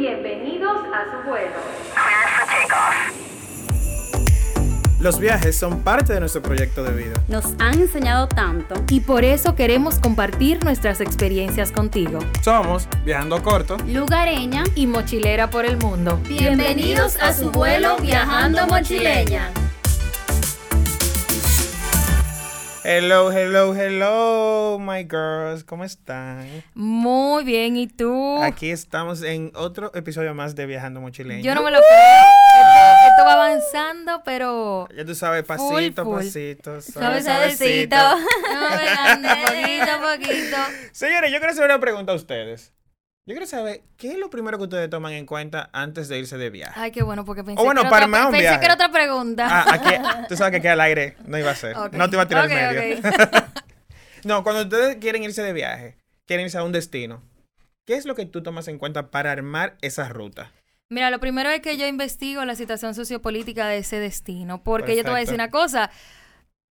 Bienvenidos a su vuelo. Los viajes son parte de nuestro proyecto de vida. Nos han enseñado tanto. Y por eso queremos compartir nuestras experiencias contigo. Somos Viajando Corto. Lugareña. Y mochilera por el mundo. Bienvenidos a su vuelo Viajando Mochileña. Hello, hello, hello, my girls. ¿Cómo están? Muy bien, ¿y tú? Aquí estamos en otro episodio más de Viajando Mochileño. Yo no me lo creo. Esto, esto va avanzando, pero... Ya tú sabes, pasito, full. pasito. Suave, suave, suavecito. Poquito poquito. Señores, yo quiero hacer una pregunta a ustedes. Yo quiero saber, ¿qué es lo primero que ustedes toman en cuenta antes de irse de viaje? Ay, qué bueno, porque pensé, bueno, que, era para otra, un pensé viaje. que era otra pregunta. Ah, aquí, tú sabes que aquí al aire no iba a ser. No te iba a tirar Ok, al medio. no, cuando ustedes quieren irse de viaje, quieren irse a un destino, ¿qué es lo que tú tomas en cuenta para armar esa ruta? Mira, lo primero es que yo investigo la situación sociopolítica de ese destino, porque yo te voy a decir una cosa.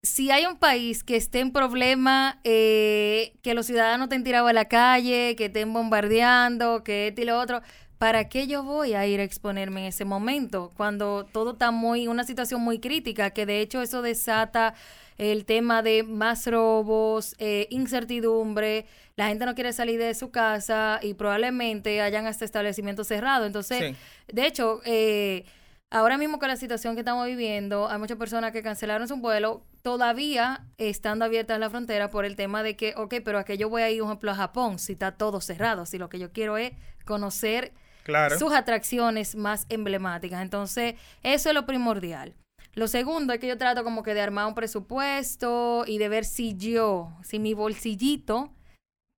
Si hay un país que esté en problema, eh, que los ciudadanos estén tirados a la calle, que estén bombardeando, que esto y lo otro, ¿para qué yo voy a ir a exponerme en ese momento? Cuando todo está muy, una situación muy crítica, que de hecho eso desata el tema de más robos, eh, incertidumbre, la gente no quiere salir de su casa y probablemente hayan hasta establecimientos cerrados. Entonces, Sí. de hecho, eh, ahora mismo con la situación que estamos viviendo, hay muchas personas que cancelaron su vuelo, todavía estando abiertas la frontera por el tema de que, ok, pero a que yo voy a ir, por ejemplo, a Japón, si está todo cerrado, si lo que yo quiero es conocer Claro. sus atracciones más emblemáticas. Entonces, eso es lo primordial. Lo segundo es que yo trato como que de armar un presupuesto y de ver si yo, si mi bolsillito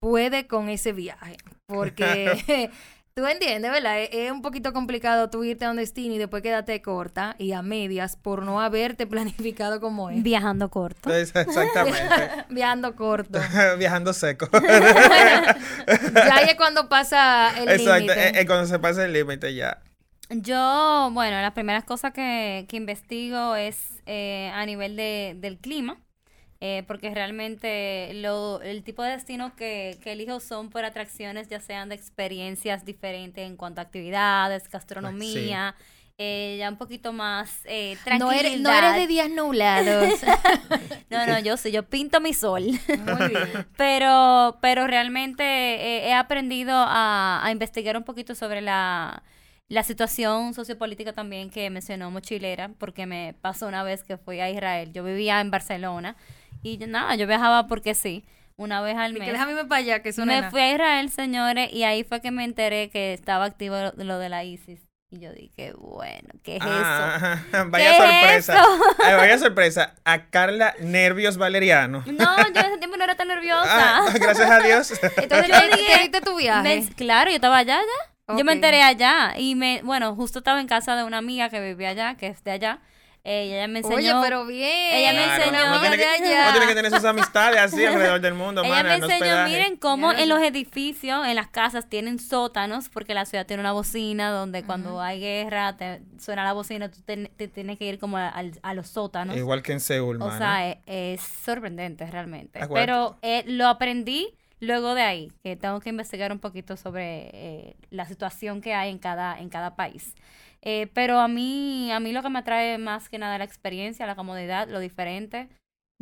puede con ese viaje. Porque tú entiendes, ¿verdad? Es, es un poquito complicado tú irte a un destino y después quedarte corta y a medias por no haberte planificado como es. Viajando corto. Exactamente. Viajando corto. Viajando seco. Ya ahí es cuando pasa el Exacto. límite. Es, es cuando se pasa el límite ya. Yo, bueno, las primeras cosas que, que investigo es eh, a nivel de, del clima, eh, porque realmente lo, el tipo de destinos que, que elijo son por atracciones, ya sean de experiencias diferentes en cuanto a actividades, gastronomía, eh, ya un poquito más eh, no, eres, no eres de días nublados. No, no, yo sí, yo pinto mi sol. Muy bien. Pero, pero realmente eh, he aprendido a, a investigar un poquito sobre la, la situación sociopolítica también que mencionó Mochilera, porque me pasó una vez que fui a Israel. Yo vivía en Barcelona y yo- nada, yo viajaba porque sí, una vez al Y mes. que déjame para allá, que es Me nada. fui a Israel, señores, y ahí fue que me enteré que estaba activo lo, lo de la ISIS. Y yo dije, bueno, ¿qué es eso? Ah, vaya ¿Qué es sorpresa. eso? Ay, vaya sorpresa. A Carla Nervios Valeriano. No, yo en ese tiempo no era tan nerviosa. Ah, gracias a Dios. Entonces, Yo ¿te, dije- tu viaje? Me- claro, yo estaba allá ya. Yo me enteré allá y me, bueno, justo estaba en casa de una amiga que vivía allá, que es de allá. Y ella me enseñó. Oye, pero bien. Ella me Claro, enseñó uno tiene, de que, allá. uno tiene que tener sus amistades así alrededor del mundo, ella mana, me en enseñó, miren cómo en los edificios, en las casas tienen sótanos, porque la ciudad tiene una bocina donde cuando hay guerra te suena la bocina, tú te, te tienes que ir como a, al- a los sótanos. Igual que en Seúl, O mana. sea, es, es sorprendente realmente. Pero eh, lo aprendí luego de ahí, que tengo que investigar un poquito sobre eh, la situación que hay en cada, en cada país. Eh, pero a mí, a mí lo que me atrae más que nada es la experiencia, la comodidad, lo diferente.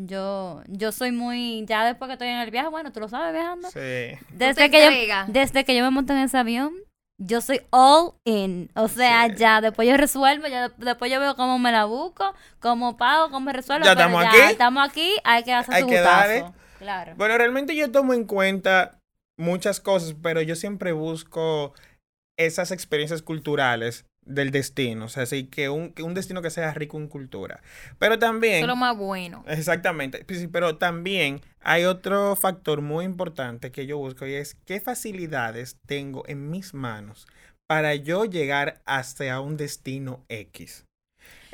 Yo, yo soy muy, ya después que estoy en el viaje, bueno, tú lo sabes viajando. Sí. Desde que, yo, desde que yo me monto en ese avión, yo soy all in. O sea, Sí. ya, después yo resuelvo, ya de- después yo veo cómo me la busco, cómo pago, cómo me resuelvo. Ya estamos ya aquí. Estamos aquí, hay que hacer Hay su que darle. Claro. Bueno, realmente yo tomo en cuenta muchas cosas, pero yo siempre busco esas experiencias culturales del destino. O sea, así que un, que un destino que sea rico en cultura. Pero también... Eso es lo más bueno. Exactamente, sí, sí, pero también hay otro factor muy importante que yo busco y es qué facilidades tengo en mis manos para yo llegar hasta un destino X.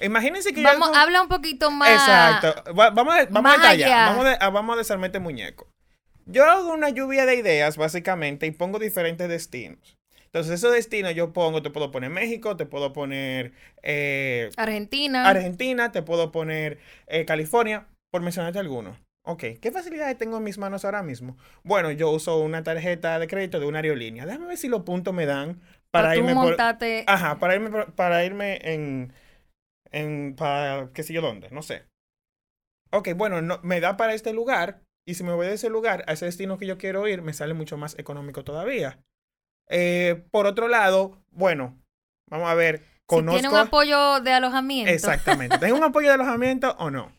Imagínense que yo Vamos, hago- habla un poquito más. Exacto. Va- vamos a, vamos a detallar. allá. Vamos, a- vamos a desarmar este muñeco. Yo hago una lluvia de ideas, básicamente, y pongo diferentes destinos. Entonces, esos destinos yo pongo, te puedo poner México, te puedo poner eh, Argentina. Argentina, te puedo poner eh, California, por mencionarte algunos. Ok, ¿qué facilidades tengo en mis manos ahora mismo? Bueno, yo uso una tarjeta de crédito de una aerolínea. Déjame ver si los puntos me dan para tú irme por-. Ajá, para irme, por- para irme en, en, para qué sé yo dónde, no sé. Ok, bueno, no, me da para este lugar y si me voy de ese lugar a ese destino que yo quiero ir, me sale mucho más económico todavía. Eh, por otro lado, bueno, vamos a ver, si conozco... tiene un apoyo de alojamiento. Exactamente. ¿Tengo un apoyo de alojamiento o no?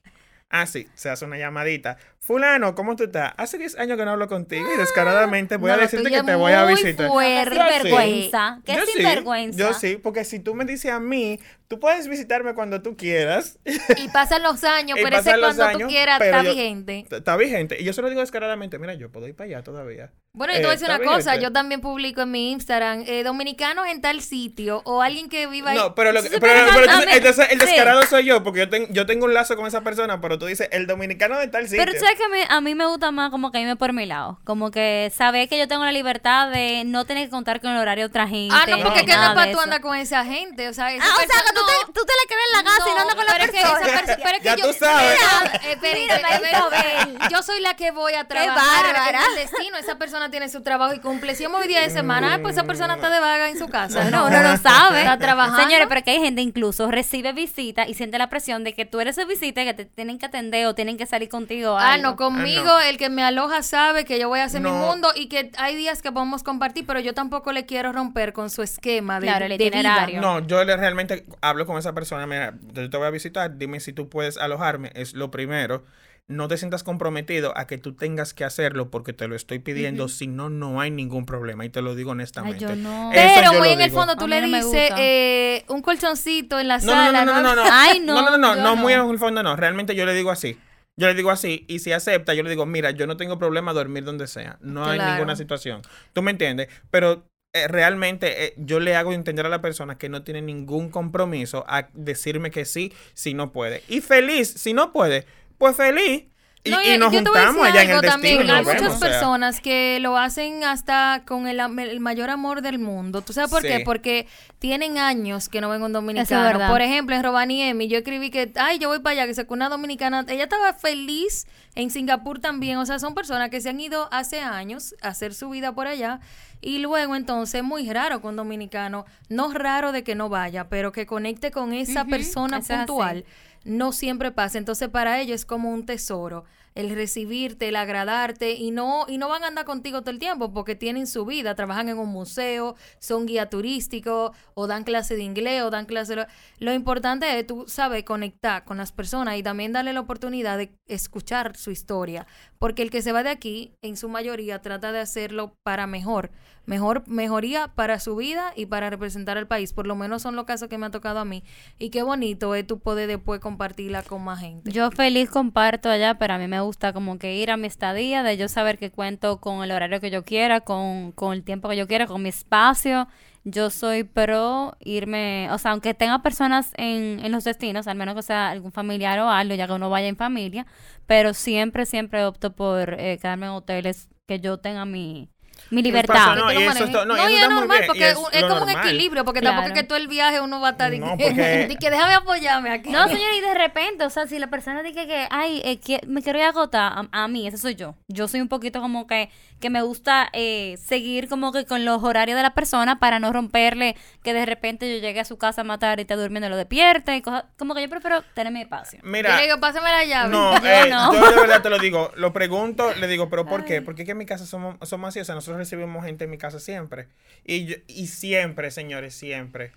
Ah, sí, se hace una llamadita. Fulano, ¿cómo tú estás? Hace 10 años que no hablo contigo y descaradamente voy No, a decirte que te voy a visitar. fuerte. Qué sinvergüenza. Qué Yo sí, sinvergüenza. yo sí, porque si tú me dices a mí, tú puedes visitarme cuando tú quieras. Y pasan los años, pero ese cuando tú años, quieras pero está yo- vigente. Está vigente. Y yo se lo digo descaradamente, mira, yo puedo ir para allá todavía. Bueno, y te voy a Eh, decir una cosa, yo también publico en mi Instagram, eh, dominicanos en tal sitio, o alguien que viva ahí. No, pero, lo que- Sí, pero, pero pero no, entonces, el sí. descarado soy yo, porque yo, ten- yo tengo un lazo con esa persona, pero tú dices, el dominicano de tal sitio. Pero tú sabes que a mí, a mí me gusta más como que irme por mi lado. Como que saber que yo tengo la libertad de no tener que contar con el horario de otra gente. Ah, no, porque No, que no nada es para de tú eso. andar con esa gente, o sea, esa Ah, o sea, persona- que tú, te, tú te la quedas en la casa y no andas con la pero es que persona. esa pero es que Ya yo, tú sabes. Mira, eh, Mira, yo soy la que voy a trabajar bárbara. en el destino, esa persona tiene su trabajo y cumple. Si es muy día de semana, ah, pues esa persona está de vaga en su casa. No, No, no sabe. Está trabajando. Señores, pero que hay gente incluso recibe visita y siente la presión de que tú eres el visita y que te tienen que atender o tienen que salir contigo. Ah, algo. No, conmigo Ah, no. el que me aloja sabe que yo voy a hacer mi mundo y que hay días que podemos compartir, pero yo tampoco le quiero romper con su esquema de, Claro, el de vida. itinerario. No, yo le realmente hablo con esa persona, mira, yo te voy a visitar, dime si tú puedes alojarme, es lo primero. No te sientas comprometido a que tú tengas que hacerlo porque te lo estoy pidiendo, si no, no hay ningún problema y te lo digo honestamente. yo no. Eso Pero muy en el fondo tú le no dices eh, un colchoncito en la No, no, sala. no, no, no, no, no. Ay, no, No, no, no, no. muy en el fondo no. Realmente yo le digo así. Yo le digo así, y si acepta, yo le digo, mira, yo no tengo problema dormir donde sea. No hay ninguna situación. ¿Tú me entiendes? Pero eh, realmente eh, yo le hago entender a la persona que no tiene ningún compromiso a decirme que sí si no puede. Y feliz, si no puede, pues feliz. Y, No, y nos yo te voy a juntamos decir allá en el destino. también. y nos Hay vemos, muchas o sea. personas que lo hacen hasta con el, am- el mayor amor del mundo. ¿Tú sabes por Sí. qué? Porque tienen años que no ven un dominicano. Por ejemplo, en Robaniemi, yo escribí que, ay, yo voy para allá, que sacó una dominicana. Ella estaba feliz en Singapur también. O sea, son personas que se han ido hace años a hacer su vida por allá. Y luego, entonces, muy raro con dominicano. No raro de que no vaya, pero que conecte con esa persona así. No siempre pasa. Entonces, para ellos es como un tesoro el recibirte, el agradarte y no y no van a andar contigo todo el tiempo porque tienen su vida, trabajan en un museo, son guía turístico o dan clase de inglés o dan clase de... Lo importante es tú sabes conectar con las personas y también darle la oportunidad de escuchar su historia, porque el que se va de aquí en su mayoría trata de hacerlo para mejor, mejor mejoría para su vida y para representar al país, por lo menos son los casos que me ha tocado a mí y qué bonito es tu poder después compartirla con más gente. Yo feliz comparto allá, pero a mí me gusta como que ir a mi estadía, de yo saber que cuento con el horario que yo quiera, con, con el tiempo que yo quiera, con mi espacio. Yo soy pro irme, o sea, aunque tenga personas en, en los destinos, al menos que sea algún familiar o algo, ya que uno vaya en familia, pero siempre, siempre opto por eh, quedarme en hoteles que yo tenga mi, mi libertad. No, y eso manejes. está- no, y está es normal, bien, y porque es es, como un equilibrio, porque Claro. tampoco es que todo el viaje uno va a estar No, que, porque- de que déjame apoyarme aquí. No, señor, y de repente, o sea, si la persona dice que, ay, eh, que- me quiero ir a agotar, a, a mí, ese soy yo. Yo soy un poquito como que, que me gusta eh, seguir como que con los horarios de la persona para no romperle que de repente yo llegue a su casa a matar y esté durmiendo y lo despierte y cosas. Como que yo prefiero tener mi espacio. Yo Mira, le digo, pásame la llave. No, Yo eh, no. yo de verdad te lo digo. Lo pregunto, le digo, ¿pero por qué? Porque es que en mi casa somos, somos así. O sea, nosotros recibimos gente en mi casa siempre. Y, yo- y siempre, señores, siempre.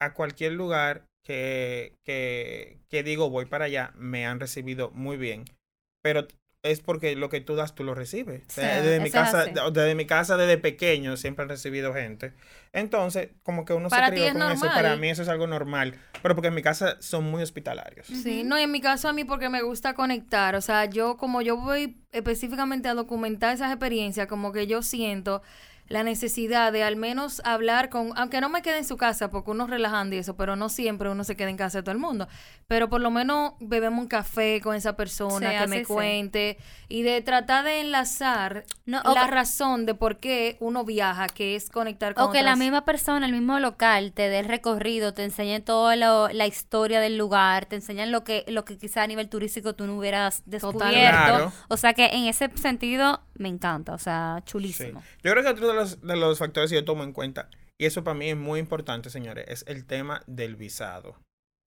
A cualquier lugar que, que, que digo voy para allá, me han recibido muy bien. Pero es porque lo que tú das, tú lo recibes. Sí, desde, mi casa, desde mi casa, desde pequeño, siempre han recibido gente. Entonces, como que uno Para se crió es con eso. Para mí eso es algo normal. Pero porque en mi casa son muy hospitalarios. Sí, no, y en mi caso a mí porque me gusta conectar, o sea, yo como yo voy específicamente a documentar esas experiencias, como que yo siento la necesidad de al menos hablar con, aunque no me quede en su casa, porque uno relajando y eso, pero no siempre uno se queda en casa de todo el mundo, pero por lo menos bebemos un café con esa persona Sí, que me sí. cuente y de tratar de enlazar No, la que- razón de por qué uno viaja, que es conectar con O que la misma persona, el mismo local, te dé el recorrido, te enseñe toda lo- la historia del lugar, te enseñan lo que, lo que quizá a nivel turístico tú no hubieras descubierto. Claro. O sea que en ese sentido me encanta, o sea, Sí. chulísimo. Yo creo que otro de los, de los factores que yo tomo en cuenta, y eso para mí es muy importante, señores, es el tema del visado.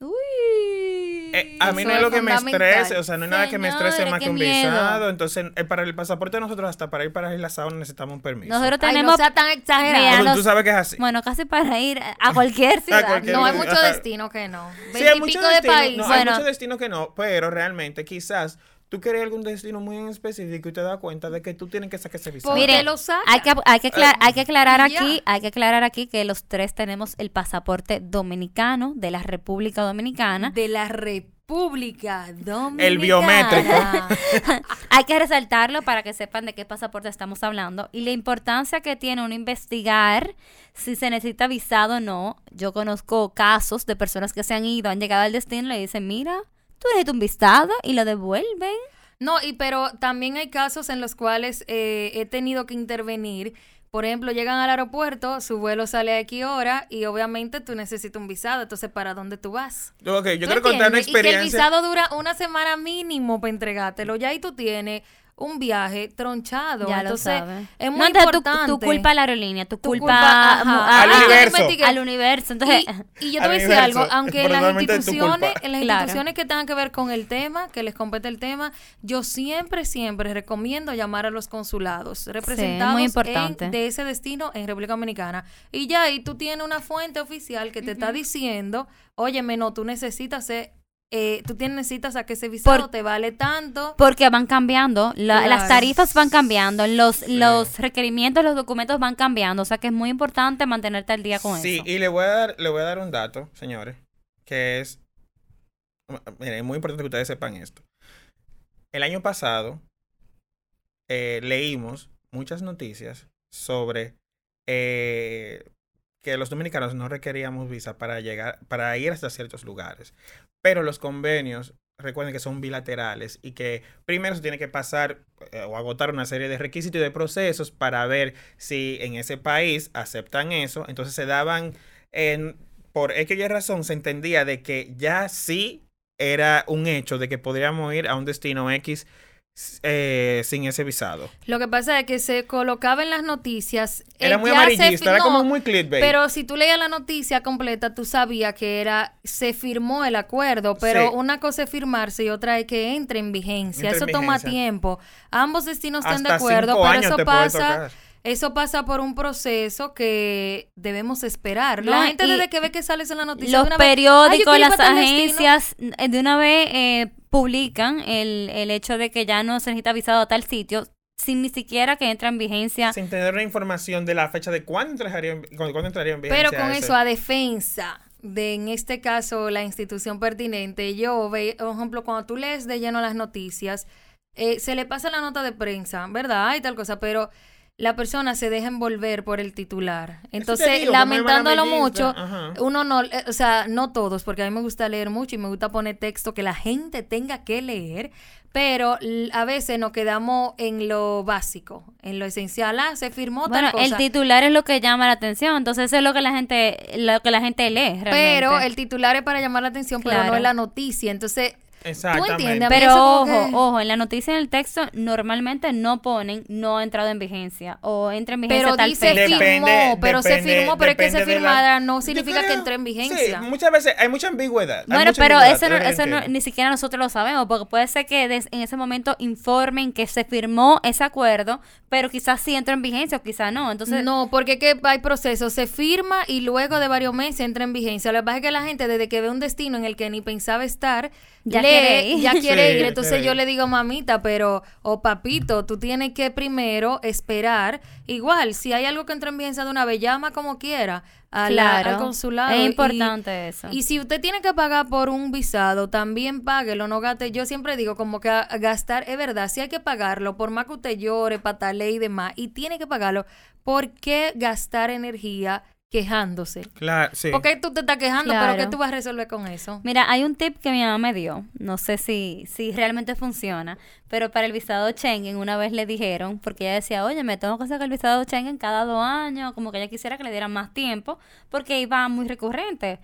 Uy. Eh, a mí no es lo que me estrese, o sea, no es nada que me estrese más que un miedo. visado. Entonces, eh, para el pasaporte nosotros hasta para ir para Isla Sao necesitamos un permiso. Nosotros Ay, tenemos, no sea tan exagerado. Tú sabes que es así. bueno, casi para ir a cualquier ciudad. cualquier no, hay lugar. muchos destinos que no. Sí, hay muchos de destinos, países. no, hay Bueno. muchos destinos que no, pero realmente quizás tú quieres algún destino muy en específico y te das cuenta de que tú tienes que sacar ese visado. ¿Por qué Mire, lo saca? Hay que, hay, que aclar- hay que aclarar aquí, hay que aclarar aquí que los tres tenemos el pasaporte dominicano de la República Dominicana. de la República Dominicana. El biométrico. Hay que resaltarlo para que sepan de qué pasaporte estamos hablando y la importancia que tiene uno investigar si se necesita visado o no. Yo conozco casos de personas que se han ido, han llegado al destino y le dicen, mira, tú necesitas un visado y lo devuelven. No, y pero también hay casos en los cuales eh, he tenido que intervenir. Por ejemplo, llegan al aeropuerto, su vuelo sale a X hora y obviamente tú necesitas un visado. Entonces, ¿para dónde tú vas? Ok, yo ¿Tú quiero contar una entiendes? Y que el experiencia. visado dura una semana mínimo para entregártelo. Ya ahí tú tienes un viaje tronchado. Ya lo Entonces, sabes. es muy no, entonces tú- importante. tú, culpa a la aerolínea, tú Tu culpa, culpa, a- ajá. a- Al universo. Al universo. Entonces, Y, y yo te voy a decir algo, aunque en las tu instituciones, en las Claro. instituciones que tengan que ver con el tema, que les compete el tema, yo siempre, siempre recomiendo llamar a los consulados representados muy importante. en- de ese destino en República Dominicana. Y ya ahí tú tienes una fuente oficial que te está diciendo, óyeme, no, tú necesitas ser, eh, tú tienes, necesitas a que ese visado Por- te vale tanto. Porque van cambiando, la- Claro. las tarifas van cambiando, los, los requerimientos, los documentos van cambiando, o sea que es muy importante mantenerte al día con Sí, eso. y le voy a dar, le voy a dar un dato, señores, que es, miren, es muy importante que ustedes sepan esto. El año pasado eh, leímos muchas noticias sobre eh, que los dominicanos no requeríamos visa para llegar, para ir hasta ciertos lugares, pero los convenios recuerden que son bilaterales y que primero se tiene que pasar eh, o agotar una serie de requisitos y de procesos para ver si en ese país aceptan eso. Entonces se daban, en, por X y razón, se entendía de que ya sí era un hecho de que podríamos ir a un destino X eh, sin ese visado. Lo que pasa es que se colocaba en las noticias. Era eh, muy ya se amarillista, fi- era no, como muy clickbait. Pero si tú leías la noticia completa, tú sabías que era, se firmó el acuerdo, pero Sí. una cosa es firmarse y otra es que entre en vigencia. En eso toma tiempo. Ambos destinos están de acuerdo, pero eso pasa. Eso pasa por un proceso que debemos esperar. No, La gente desde que ve que sales en la noticia, Los de una vez, "Ay, yo periódicos, las para tal destino". agencias, de una vez eh, publican el, el hecho de que ya no se necesita visado a tal sitio, sin ni siquiera que entra en vigencia. Sin tener una información de la fecha de cuándo entraría en, cuándo entraría en vigencia. Pero con ese. eso, a defensa de, en este caso, la institución pertinente, yo, ve, por ejemplo, cuando tú lees de lleno las noticias, eh, se le pasa la nota de prensa, ¿verdad? Y tal cosa, pero la persona se deja envolver por el titular. Entonces, digo, lamentándolo mucho, ajá. uno no, eh, o sea, no todos, porque a mí me gusta leer mucho y me gusta poner texto que la gente tenga que leer, pero a veces nos quedamos en lo básico, en lo esencial. Ah, se firmó Bueno, tal el titular es lo que llama la atención, entonces eso es lo que la gente, lo que la gente lee realmente. Pero el titular es para llamar la atención, pero Claro. no es la noticia. Entonces, tú Exactamente. entiendes. Pero ojo, que- ojo, en la noticia en el texto normalmente no ponen no ha entrado en vigencia o entra en vigencia Pero tal dice fecha. firmó, pero se firmó, pero es que se la- firmara no significa que entre en Sí, vigencia. muchas veces hay mucha ambigüedad. Bueno, mucha pero ambigüedad, eso, no, eso no- ni siquiera nosotros lo sabemos, porque puede ser que des- en ese momento informen que se firmó ese acuerdo, pero quizás sí entra en vigencia o quizás no. Entonces, no, porque que hay procesos, se firma y luego de varios meses entra en vigencia. Lo que pasa es que la gente desde que ve un destino en el que ni pensaba estar, Ya lee, quiere ir. ya quiere Sí, ir. Entonces yo le digo, mamita, pero, o papito, tú tienes que primero esperar. Igual, si hay algo que entra en vigencia de una vez, llama como quiera a la- Claro, al consulado. es y- importante eso. Y si usted tiene que pagar por un visado, también páguelo, no gaste. Yo siempre digo como que a- a gastar, es verdad, si hay que pagarlo, por más que usted llore, patale y demás, y tiene que pagarlo, ¿por qué gastar energía quejándose? Claro, sí. ¿Por qué tú te estás quejando? ¿Pero qué tú vas a resolver con eso? Mira, hay un tip que mi mamá me dio, no sé si, si realmente funciona, pero para el visado Schengen una vez le dijeron, porque ella decía, oye, me tengo que sacar el visado Schengen cada dos años, como que ella quisiera que le dieran más tiempo, porque iba muy recurrente.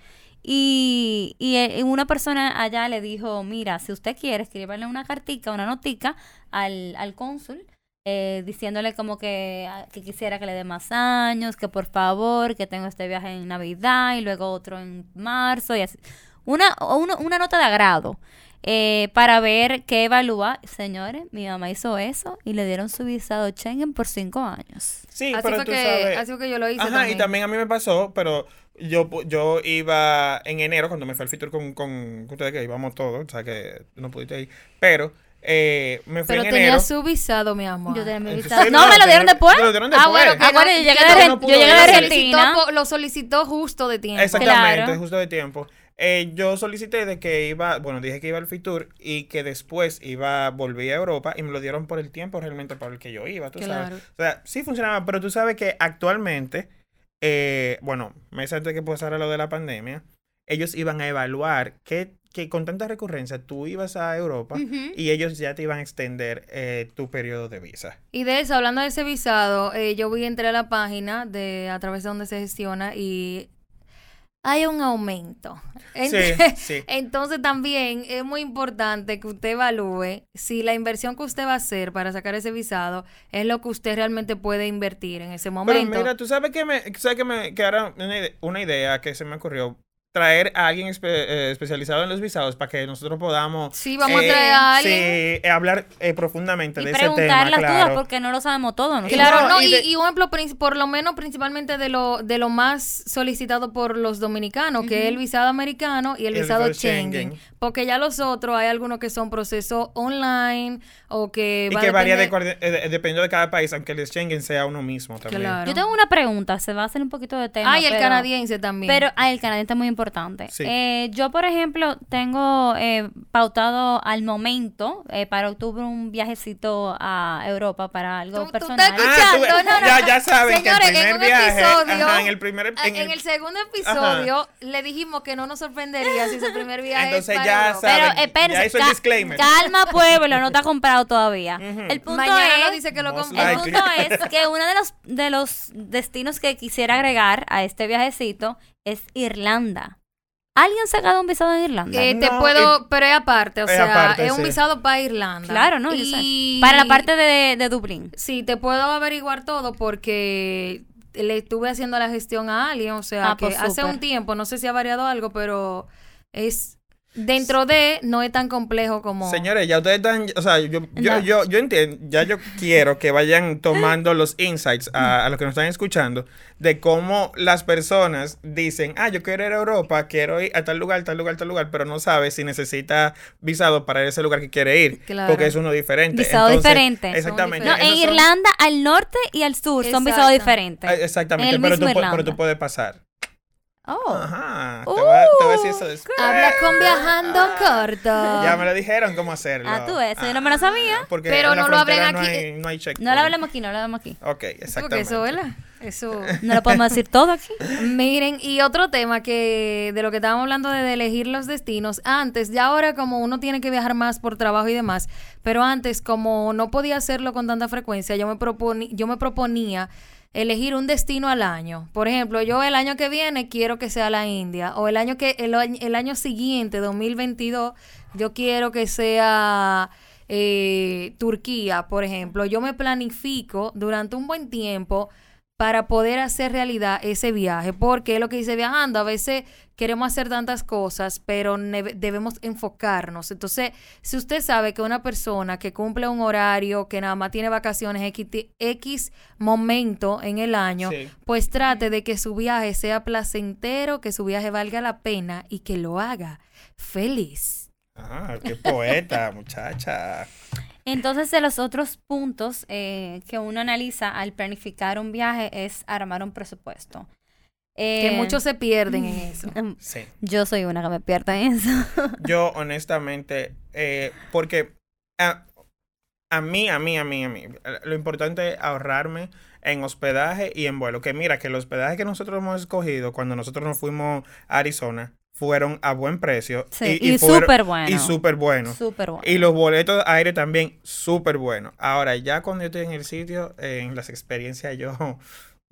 Y, y, eh, una persona allá le dijo, mira, si usted quiere, escríbale una cartica, una notica al, al cónsul eh, diciéndole como que, ah, que, quisiera que le dé más años, que por favor, que tengo este viaje en Navidad y luego otro en marzo y así. Una, una, una nota de agrado eh, para ver qué evalúa. Señores, mi mamá hizo eso y le dieron su visado Schengen por cinco años. Sí, así pero fue tú que, sabes. así fue que yo lo hice. Ajá, también. y también a mí me pasó, pero yo, yo iba en enero cuando me fue al Fitur con, con ustedes que íbamos todos, o sea que no pudiste ir, pero eh, me fui Pero en tenía enero. su visado, mi amor. Yo tenía mi ¿En visado. No, me lo dieron después. te lo dieron Ah, después. bueno, que Ah, bueno, no- yo llegué de no Argen- pudo yo llegué de ir. lo Argentina. solicitó, po- lo solicitó justo de tiempo. Exactamente, Claro. justo de tiempo. Eh, yo solicité de que iba, bueno, dije que iba al Fitur y que después iba, volví a Europa y me lo dieron por el tiempo realmente para el que yo iba, tú Claro. sabes. O sea, sí funcionaba, pero tú sabes que actualmente, eh, bueno, meses antes de que pasara lo de la pandemia, ellos iban a evaluar que, que con tanta recurrencia tú ibas a Europa y ellos ya te iban a extender eh, tu periodo de visa. Y de eso, hablando de ese visado, eh, yo voy a entrar a la página de a través de donde se gestiona y hay un aumento. Sí, Ent- sí. Entonces también es muy importante que usted evalúe si la inversión que usted va a hacer para sacar ese visado es lo que usted realmente puede invertir en ese Pero momento. mira, tú sabes que me, sabes que me, que ahora una idea que se me ocurrió, traer a alguien espe- eh, especializado en los visados para que nosotros podamos Sí, vamos a eh, traer a alguien. sí, eh, hablar eh, profundamente Y de ese tema, preguntar las dudas porque no lo sabemos todo. ¿no? Claro, No, no, y y, de- y un ejemplo, por lo menos principalmente de lo, de lo más solicitado por los dominicanos, que es el visado americano y el visado Schengen. Schengen. Porque ya los otros, hay algunos que son procesos online o que Y va a varía de, eh, de- dependiendo de cada país, aunque el Schengen sea uno mismo también. Claro. Yo tengo una pregunta, se va a hacer un poquito de tema. Ah, y el pero- canadiense también. Pero ah, el canadiense es muy importante. Sí. Eh, yo, por ejemplo, tengo eh, pautado al momento eh, para octubre un viajecito a Europa para algo Tú- tú personal. estás escuchando. tú ves, no, no, ya, ya saben Señores, que el en primer un viaje, episodio- ajá, en el primer, Ah, en En, el- el segundo episodio le dijimos que no nos sorprendería si ese primer viaje Entonces es para ya Europa. saben. Pero espérense, ya hizo el disclaimer. calma pueblo, no está comprado todavía. El punto Mañana es, no dice que lo Most compró. el likely. punto es que uno de los de los destinos que quisiera agregar a este viajecito es Irlanda. ¿Alguien se ha ganado un visado en Irlanda? Eh, te No, puedo, pero es aparte, o es sea, aparte, es un sí. visado para Irlanda. claro, no, yo sé. Y- Para la parte de, de Dublín. Sí, te puedo averiguar todo porque le estuve haciendo la gestión a alguien, o sea, Ah, que pues, hace un tiempo, no sé si ha variado algo, pero es dentro de, no es tan complejo como... Señores, ya ustedes están, o sea, yo, yo, No. yo, yo entiendo, ya yo quiero que vayan tomando los insights a, a los que nos están escuchando de cómo las personas dicen, ah, yo quiero ir a Europa, quiero ir a tal lugar, tal lugar, tal lugar, pero no sabe si necesita visado para ese lugar que quiere ir, Claro. porque es uno diferente. Visado diferente. Son Exactamente. No, en son- Irlanda, al norte y al sur son visados diferentes. Ah, Exactamente, En el pero tú, pero tú puedes pasar. Oh. Ajá. Te voy a, te voy a decir eso después. Habla con viajando corto. Ya me lo dijeron cómo hacerlo. Ah, tú ves, yo no me lo sabía. Porque Pero no lo hablen no aquí. hay, no hay No checkpoint. lo hablemos aquí, no lo hablemos aquí. Ok, exactamente. porque eso, ¿verdad? Eso... No lo podemos decir todo aquí. Miren, y otro tema que de lo que estábamos hablando de, de elegir los destinos, antes, ya ahora como uno tiene que viajar más por trabajo y demás, pero antes como no podía hacerlo con tanta frecuencia, yo me, proponi- yo me proponía elegir un destino al año. Por ejemplo, yo el año que viene quiero que sea la India, o el año que el, el año siguiente, 2022, yo quiero que sea eh, Turquía, por ejemplo. Yo me planifico durante un buen tiempo para poder hacer realidad ese viaje, porque es lo que dice viajando, a veces queremos hacer tantas cosas, pero debemos enfocarnos. Entonces, si usted sabe que una persona que cumple un horario, que nada más tiene vacaciones X, momento en el año, Sí. pues trate de que su viaje sea placentero, que su viaje valga la pena y que lo haga feliz. Ah, qué poeta, muchacha. Entonces, de los otros puntos eh, que uno analiza al planificar un viaje es armar un presupuesto. Que Eh, muchos se pierden en eso. em, Sí. Yo soy una que me pierdo en eso. Yo, honestamente, eh, porque a, a mí, a mí, a mí, a mí, lo importante es ahorrarme en hospedaje y en vuelo. Que mira, que el hospedaje que nosotros hemos escogido cuando nosotros nos fuimos a Arizona fueron a buen precio. Sí, y fueron- súper bueno. Y súper buenos. Súper bueno. Y los boletos aire también súper buenos. Ahora, ya cuando yo estoy en el sitio, en las experiencias, yo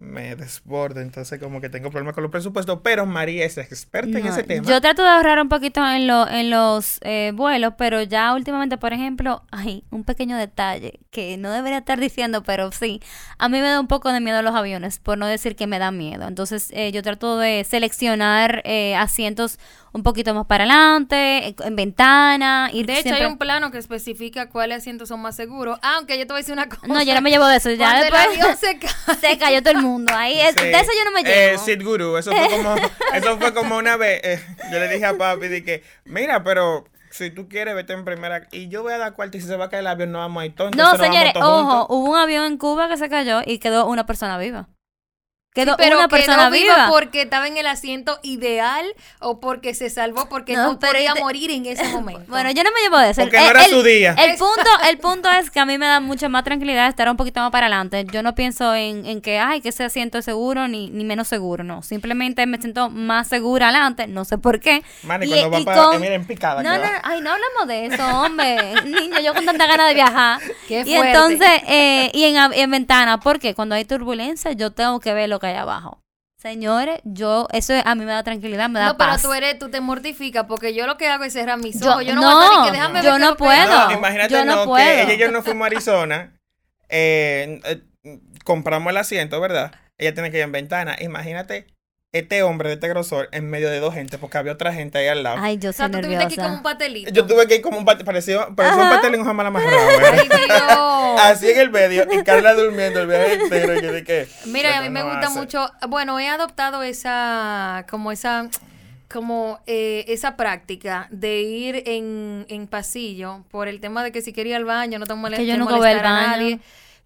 me desbordo, entonces como que tengo problemas con los presupuestos, pero María es experta en ese tema. Yo trato de ahorrar un poquito en, lo, en los eh, vuelos, pero ya últimamente, por ejemplo, hay un pequeño detalle que no debería estar diciendo, pero sí, a mí me da un poco de miedo los aviones, por no decir que me da miedo. Entonces eh, yo trato de seleccionar eh, asientos un poquito más para adelante, en, en ventana, ir De hecho, siempre- hay un plano que especifica cuáles asientos son más seguros. Aunque yo te voy a decir una cosa. No, yo no me llevo de eso, ya Cuando después el avión se cae. se cayó todo el mundo. Ahí, es- Sí. de eso yo no me Eh, llevo. Sid Guru, eso fue como, eso fue como una vez, eh, yo le dije a papi, de que, mira, pero si tú quieres, vete en primera, y yo voy a dar cuarto y si se va a caer el avión, no vamos a ir todos. No, señores, ojo, juntos. hubo un avión en Cuba que se cayó y quedó una persona viva. Quedó Pero una quedó persona viva viva. porque estaba en el asiento ideal o porque se salvó porque No, no, podía te- morir en ese momento. Bueno, yo no me llevo de eso. Porque no era su día. El punto, el punto es que a mí me da mucha más tranquilidad estar un poquito más para adelante. Yo no pienso en, en que, ay, que ese asiento es seguro ni, ni menos seguro, no. Simplemente me siento más segura adelante, no sé por qué. Mani, Y- cuando va y para, con- eh, miren, picada. No, no, va. ay, no hablamos de eso, hombre. Niño, yo con tanta ganas de viajar. Qué y fuerte. entonces, eh, y en, en ventana, porque cuando hay turbulencia, yo tengo que ver lo que hay abajo. Señores, yo, eso a mí me da tranquilidad, me da No, pero paz. tú eres, tú te mortificas porque yo lo que hago es cerrar mis Yo- ojos. Yo no, no, voy a estar ni que déjame ver yo no que puedo. No, imagínate yo no no, puedo. que ella y yo no fuimos a Arizona, eh, eh, compramos el asiento, ¿verdad? Ella tiene que ir en ventana. Imagínate este hombre de este grosor en medio de dos gente, porque había otra gente ahí al lado. Ay, yo O sea, soy tú tuviste aquí como un patelito. Yo tuve que ir como un pastel, parecía, parecía un pastel en hoja mala amarrado. Ay, Dios. Así en el medio, y Carla durmiendo el viaje entero. Y yo dije, Mira, y a "Esto mí me gusta hace". mucho, bueno, he adoptado esa, como esa, como eh, esa práctica de ir en, en pasillo por el tema de que si quería ir al baño no te mole- Que yo nunca voy al a nadie.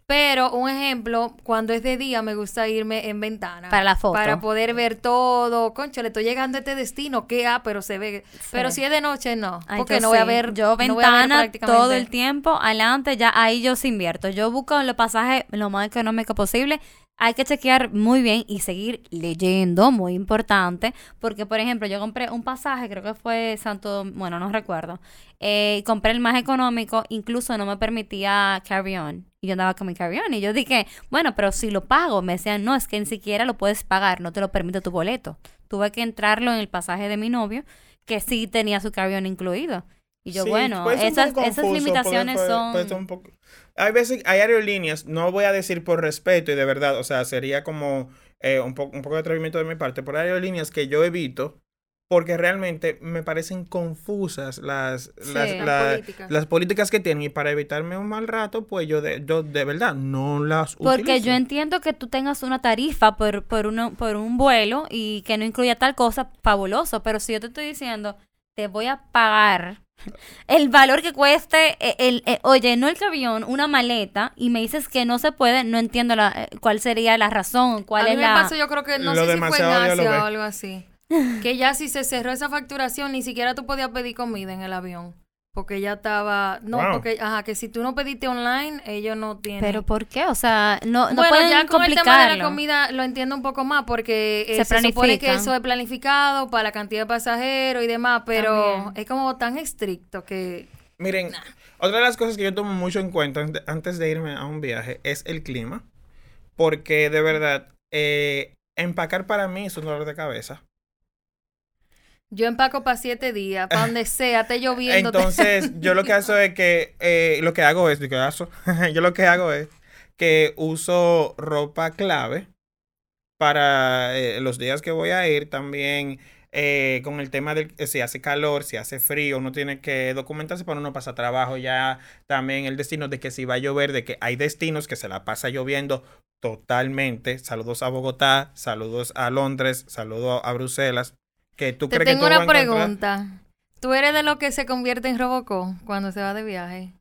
Pero un ejemplo, cuando es de día me gusta irme en ventana. Para la foto. Para poder ver todo. Concho, le estoy llegando a este destino. ¿Qué ha? Pero se ve. Pero si es de noche, no. Ay, porque no voy a ver. Yo no voy a ver ventana prácticamente- todo el tiempo, adelante, ya ahí yo sí invierto. Yo busco los pasajes lo más económico posible. Hay que chequear muy bien y seguir leyendo, muy importante, porque por ejemplo yo compré un pasaje, creo que fue Santo, bueno, no recuerdo, eh, compré el más económico, incluso no me permitía carry-on, y yo andaba con mi carry-on, y yo dije, bueno, pero si lo pago, me decían, no, es que ni siquiera lo puedes pagar, no te lo permite tu boleto. Tuve que entrarlo en el pasaje de mi novio, que sí tenía su carry-on incluido. Y yo, Sí, bueno, esas, esas limitaciones puede- puede- son... puede ser un poco- Hay veces, hay aerolíneas, no voy a decir por respeto y de verdad, o sea, sería como eh, un, poco un poco de atrevimiento de mi parte, pero hay aerolíneas que yo evito porque realmente me parecen confusas las, las, Sí, las la- políticas. las políticas que tienen y para evitarme un mal rato, pues yo de, yo de verdad no las Porque utilizo. yo entiendo que tú tengas una tarifa por, por, uno, por un vuelo y que no incluya tal cosa, fabuloso. Pero si yo te estoy diciendo, te voy a pagar el valor que cueste, eh, el, eh, oye, no el avión, una maleta, y me dices que no se puede, no entiendo la, eh, cuál sería la razón, cuál a es mí me la... pasó, yo creo que no Lo sé si fue en Asia o algo así. Que ya si se cerró esa facturación, ni siquiera tú podías pedir comida en el avión. Porque ya estaba. No, Wow. porque, ajá, que si tú no pediste online, ellos no tienen. Pero ¿por qué? O sea, no, no bueno, pueden ya con el tema de la comida lo entiendo un poco más porque eh, Se se, supone que eso es planificado para la cantidad de pasajeros y demás, pero También. es como tan estricto que Miren, otra de las cosas que yo tomo mucho en cuenta ante- antes de irme a un viaje es el clima. Porque de verdad, eh, empacar para mí es un dolor de cabeza. Yo empaco para siete días, para donde sea, esté lloviendo. Entonces, yo lo que hago es que, eh, lo que hago es, que hago es que uso ropa clave para eh, los días que voy a ir. También eh, con el tema de si hace calor, si hace frío, uno tiene que documentarse para uno pasa trabajo. Ya también el destino de que si va a llover, de que hay destinos que se la pasa lloviendo totalmente. Saludos a Bogotá, saludos a Londres, saludos a Bruselas. Que tú Te crees que tengo tú vas una a encontrar- pregunta. ¿Tú eres de los que se convierte en Robocop cuando se va de viaje?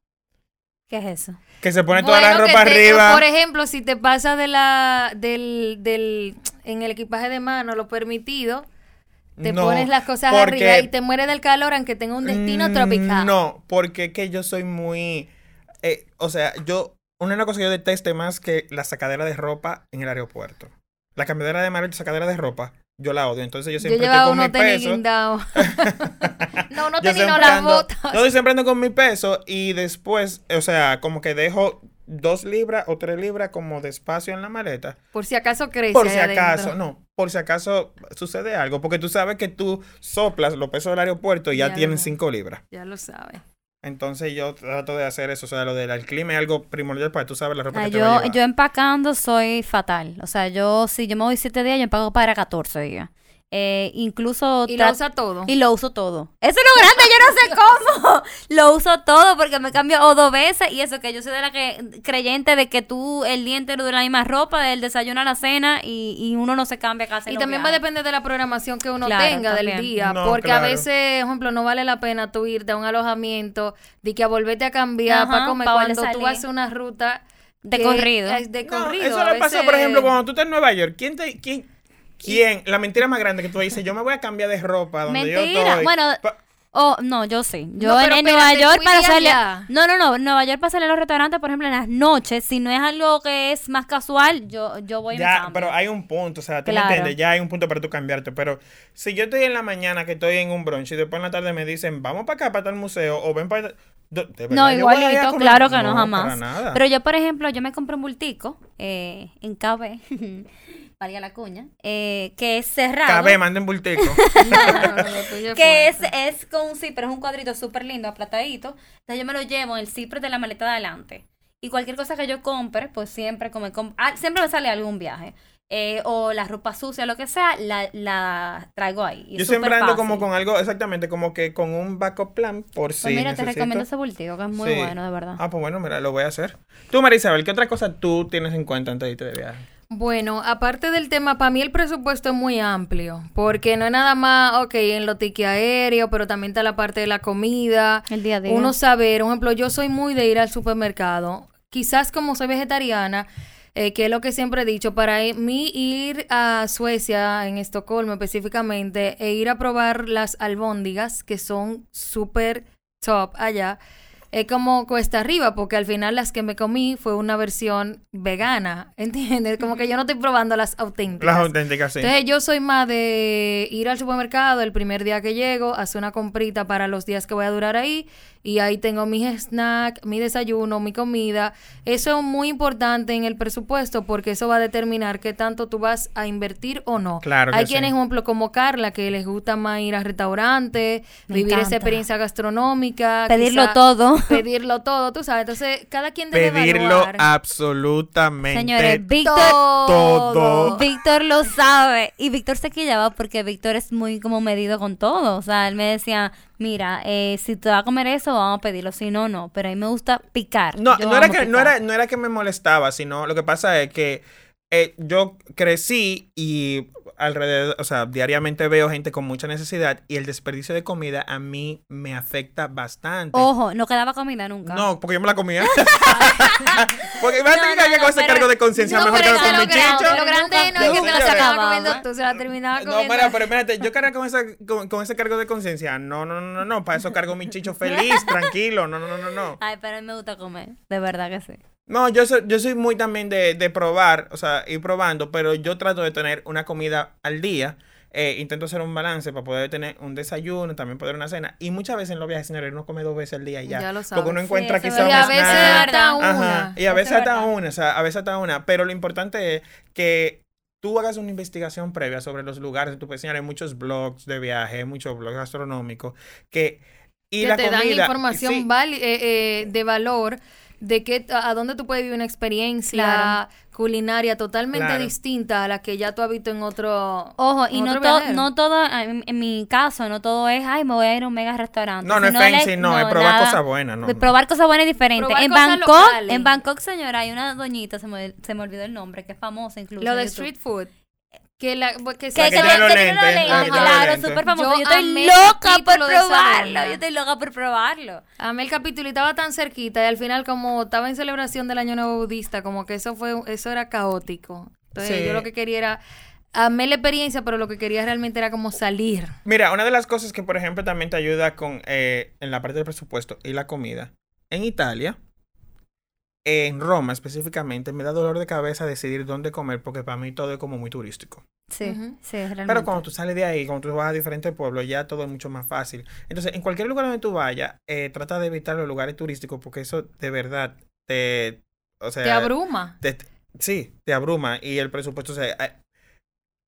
¿Qué es eso? Que se pone toda la Bueno, que ropa te- arriba. Por ejemplo, si te pasa de la del, del en el equipaje de mano lo permitido, te No, pones las cosas porque- arriba y te mueres del calor aunque tenga un destino Mm, tropical. No, porque que yo soy muy. eh, o sea, yo. Una de las cosas que yo detesto más que la sacadera de ropa en el aeropuerto. La cambiadera de mano y sacadera de ropa, yo la odio. Entonces yo Yo siempre llevaba estoy con mi peso. no, no Yo tenis, no las botas. No, yo siempre ando con mi peso y después, o sea, como que dejo dos libras o tres libras como de espacio en la maleta. Por si acaso crece. Por si acaso, adentro. no, por si acaso sucede algo, porque tú sabes que tú soplas los pesos del aeropuerto y ya, Ya tienen lo- cinco libras. Ya lo sabes. Entonces yo trato de hacer eso, o sea, lo del el clima es algo primordial para tú sabes la ropa Ah, que te va a yo, yo empacando soy fatal. O sea, yo si yo me voy siete días, yo empaco para 14 días. Eh, incluso Y lo usa todo. y lo uso todo. Eso es lo grande, yo no sé cómo. Lo uso todo porque me cambio o dos veces y eso que yo soy de la que creyente de que tú el día entero de la misma ropa, del desayuno a la cena y, y uno no se cambia casi. Y también va a depender de la programación que uno Claro, tenga del día. No, porque a veces, por ejemplo, no vale la pena tú irte a un alojamiento de que a volverte a cambiar Ajá, para comer pa' cuando tú haces una ruta De que corrido. de No, corrido. eso le pasa, por ejemplo, cuando tú estás en Nueva York. ¿Quién te, quién, quién, la mentira más grande que tú dices, yo me voy a cambiar de ropa donde yo Mentira. estoy? Bueno, Pa- Oh, no, yo sí. Yo No, en, Nueva York para salir. No, no, no. Nueva York para salir a los restaurantes, por ejemplo, en las noches, si no es algo que es más casual, yo, yo voy ya, pero hay un punto, o sea, tú Claro. me entiendes, ya hay un punto para tú cambiarte, pero si yo estoy en la mañana que estoy en un brunch y después en la tarde me dicen, vamos para acá, para tal museo, o ven para... de No, verdad, igualito, comer- claro que no, para jamás. nada. Pero yo, por ejemplo, yo me compré un bultico eh, en KB, valga la cuña, eh, que es cerrado. Cabe, manden bultico. No, no, no, lo tuyo es que es, es con un zipper, es un cuadrito súper lindo, aplatadito. Entonces yo me lo llevo en el zipper de la maleta de adelante. Y cualquier cosa que yo compre, pues siempre como com- ah, siempre me sale algún viaje. Eh, o la ropa sucia, lo que sea, la, la traigo ahí. Y yo siempre ando como fácil. con algo, exactamente, como que con un backup plan por Pues si mira, te necesito. recomiendo ese bultico, que es muy Sí. bueno, de verdad. Ah, pues bueno, mira, lo voy a hacer. Tú, Marisabel, ¿qué otra cosa tú tienes en cuenta antes de irte de viaje? Bueno, aparte del tema, para mí el presupuesto es muy amplio, porque no es nada más, ok, en lo tique aéreo, pero también está la parte de la comida. El día a día. Uno saber, por ejemplo, yo soy muy de ir al supermercado. Quizás como soy vegetariana, eh, que es lo que siempre he dicho, para i- mí ir a Suecia, en Estocolmo específicamente, e ir a probar las albóndigas, que son súper top allá, es como cuesta arriba, porque al final las que me comí fue una versión vegana, ¿entiendes? Como que yo no estoy probando las auténticas. Las auténticas, sí. Entonces yo soy más de ir al supermercado el primer día que llego, hacer una comprita para los días que voy a durar ahí y ahí tengo mis snacks, mi desayuno, mi comida. Eso es muy importante en el presupuesto porque eso va a determinar qué tanto tú vas a invertir o no. Claro Hay sí. quienes, ejemplo, como Carla, que les gusta más ir a restaurantes, Me vivir esa experiencia gastronómica. Pedirlo quizá todo. Pedirlo todo, tú sabes. Entonces, cada quien debe Pedirlo evaluar. Señores, absolutamente Víctor, todo. Víctor lo sabe. Y Víctor se quillaba porque Víctor es muy como medido con todo. O sea, él me decía, mira, eh, si te vas a comer eso, vamos a pedirlo. Si no, no. Pero a mí me gusta picar. No, Yo no era, que, no, era, no era que me molestaba, sino lo que pasa es que eh, yo crecí y alrededor, o sea, diariamente veo gente con mucha necesidad y el desperdicio de comida a mí me afecta bastante. Ojo, no quedaba comida nunca. No, porque yo me la comía. porque imagínate No, que no, alguien no, con ese cargo de conciencia No, mejor que eso con mi lo grande, chicho. lo grande no es que sí, te la acababa. comiendo tú, se la terminaba No, comiendo. pero, pero espérate, yo cargo con, esa, con, con ese cargo de conciencia. No, no, no, no, no. Para eso cargo mi chicho feliz, tranquilo. No, no, no, no, no. Ay, pero a mí me gusta comer. De verdad que sí. No, yo soy, yo soy muy también de, de probar, o sea, ir probando, pero yo trato de tener una comida al día. Eh, intento hacer un balance para poder tener un desayuno, también poder una cena. Y muchas veces en los viajes, señores, uno come dos veces al día y ya. Ya lo porque uno sabes. encuentra Sí, eso quizá es Y a veces hasta Ajá, una. Y a veces es hasta verdad. una, o sea, a veces hasta una. Pero lo importante es que tú hagas una investigación previa sobre los lugares. Tú puedes señalar hay muchos blogs de viaje, muchos blogs gastronómicos que... Y que la te dan información sí, eh, eh, de valor de que a, a dónde tú puedes vivir una experiencia Claro. culinaria totalmente Claro. distinta a la que ya tú has visto en otro Ojo, y no, to- no todo, en, en mi caso, no todo es, ay, me voy a ir a un mega restaurante. No, no es le- fancy, no, es probar cosas buenas, no, De no. probar cosas buenas y diferentes. Probar En Bangkok, locales. en Bangkok, señora, hay una doñita, se me, se me olvidó el nombre, que es famosa incluso. lo de YouTube. street food que la que Que, se- que, que tiene los lentes, claro, súper famoso. Yo Yo, estoy loca por capítulo de esa probarlo. Yo estoy loca por probarlo. amé el capítulo y estaba tan cerquita y al final como estaba en celebración del año nuevo budista como que eso fue eso era caótico entonces Sí. yo lo que quería era amé la experiencia pero lo que quería realmente era como salir Mira, una de las cosas que, por ejemplo, también te ayuda con eh, en la parte del presupuesto y la comida. En Italia, en Roma específicamente, me da dolor de cabeza decidir dónde comer porque para mí todo es como muy turístico. Sí, Ujú. sí, realmente. Pero cuando tú sales de ahí, cuando tú vas a diferentes pueblos, ya todo es mucho más fácil. Entonces, en cualquier lugar donde tú vayas, eh, trata de evitar los lugares turísticos porque eso de verdad te, o sea, Te abruma. te- sí, te abruma y el presupuesto o sea, eh,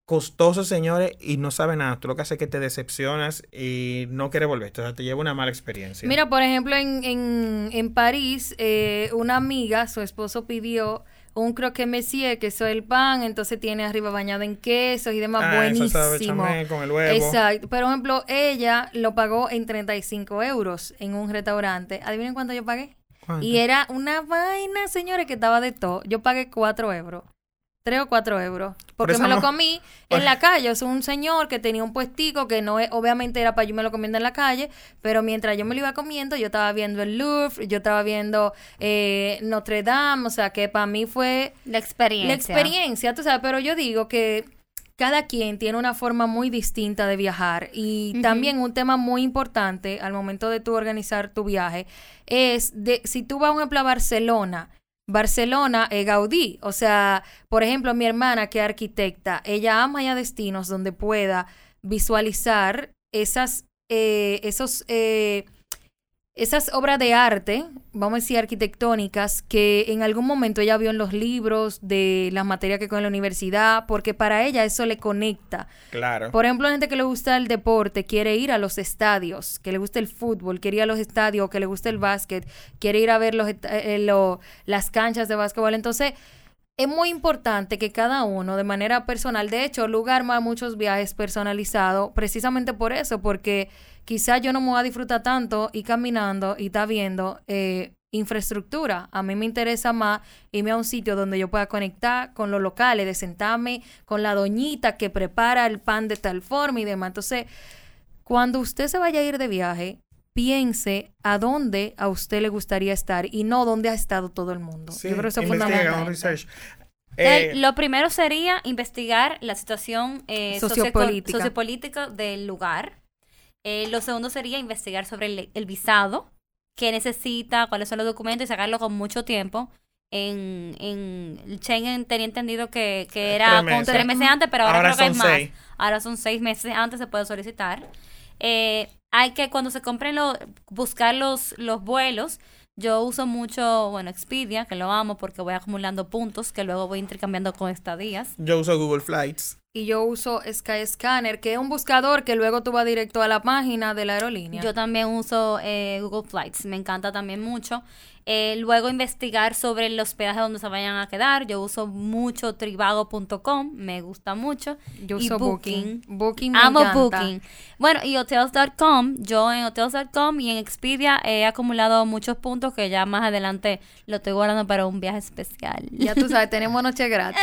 costoso, señores, y no sabe nada. Tú lo que haces es que te decepcionas y no quieres volver. O sea, te lleva una mala experiencia. Mira, por ejemplo, en, en, en París, eh, una amiga, su esposo pidió un croque monsieur, que es el pan, entonces tiene arriba bañado en quesos y demás, Ah, eso sabe buenísimo. bechamel con el huevo. Exacto. Por ejemplo, ella lo pagó en 35 euros en un restaurante. ¿Adivinen cuánto yo pagué? ¿Cuánto? Y era una vaina, señores, que estaba de todo. Yo pagué 4 euros. 3 o 4 euros. Porque me lo comí en la calle. Es un señor que tenía un puestico que no es, obviamente era para yo me lo comiendo en la calle, pero mientras yo me lo iba comiendo, yo estaba viendo el Louvre, yo estaba viendo eh, Notre Dame, o sea que para mí fue La experiencia. la experiencia, tú sabes, pero yo digo que cada quien tiene una forma muy distinta de viajar y también un tema muy importante al momento de tú organizar tu viaje es de si tú vas, por ejemplo, a Barcelona, Barcelona es Gaudí, o sea, por ejemplo, mi hermana que es arquitecta, ella ama ir a destinos donde pueda visualizar esas, eh, esos, eh, esas obras de arte, vamos a decir arquitectónicas, que en algún momento ella vio en los libros de las materias que con la universidad, porque para ella eso le conecta. Claro. Por ejemplo, gente que le gusta el deporte, quiere ir a los estadios, que le gusta el fútbol, quiere ir a los estadios, que le gusta el básquet, quiere ir a ver los, eh, lo- las canchas de básquetbol. Entonces, es muy importante que cada uno, de manera personal, de hecho, Lugar arma muchos viajes personalizados, precisamente por eso, porque quizá yo no me voy a disfrutar tanto y caminando y está viendo eh, infraestructura. A mí me interesa más irme a un sitio donde yo pueda conectar con los locales, de sentarme con la doñita que prepara el pan de tal forma y demás. Entonces, cuando usted se vaya a ir de viaje, piense a dónde a usted le gustaría estar y no dónde ha estado todo el mundo. Sí, yo creo que eso es fundamental. Eh, Eh, lo primero sería investigar la situación eh, Sociopolítica. sociopolítica del lugar. Eh, lo segundo sería investigar sobre el, el visado, qué necesita, cuáles son los documentos y sacarlo con mucho tiempo. En, en Schengen tenía entendido que, que era Tres con meses. tres meses antes, pero ahora, Ahora creo que es son más. seis. Ahora son seis meses antes se puede solicitar. Eh, hay que cuando se compren los, buscar los, los vuelos. Yo uso mucho, bueno, Expedia, que lo amo porque voy acumulando puntos que luego voy intercambiando con estadías. yo uso Google Flights. Y yo uso Skyscanner, que es un buscador que luego tú vas directo a la página de la aerolínea. Yo también uso eh, Google Flights, me encanta también mucho. Eh, luego investigar sobre el hospedaje donde se vayan a quedar. Yo uso mucho trivago.com, me gusta mucho. Yo y uso Booking. Booking me Amo encanta. Booking. Bueno, y hotels.com, yo en hotels.com y en Expedia he acumulado muchos puntos que ya más adelante lo estoy guardando para un viaje especial. Ya tú sabes, tenemos noche gratis.